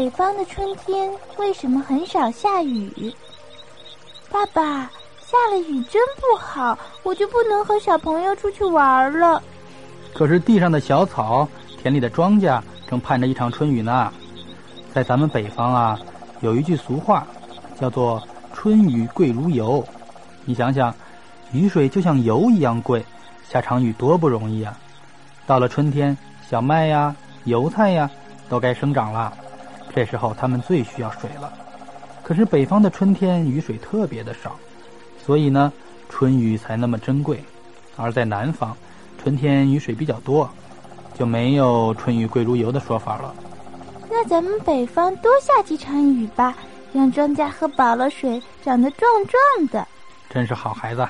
北方的春天为什么很少下雨？爸爸，下了雨真不好，我就不能和小朋友出去玩了。可是地上的小草，田里的庄稼正盼着一场春雨呢。在咱们北方啊，有一句俗话，叫做“春雨贵如油”。你想想，雨水就像油一样贵，下场雨多不容易啊！到了春天，小麦呀、油菜呀，都该生长了。这时候，他们最需要水了。可是北方的春天雨水特别的少，所以呢，春雨才那么珍贵。而在南方，春天雨水比较多，就没有“春雨贵如油”的说法了。那咱们北方多下几场雨吧，让庄稼喝饱了水，长得壮壮的。真是好孩子。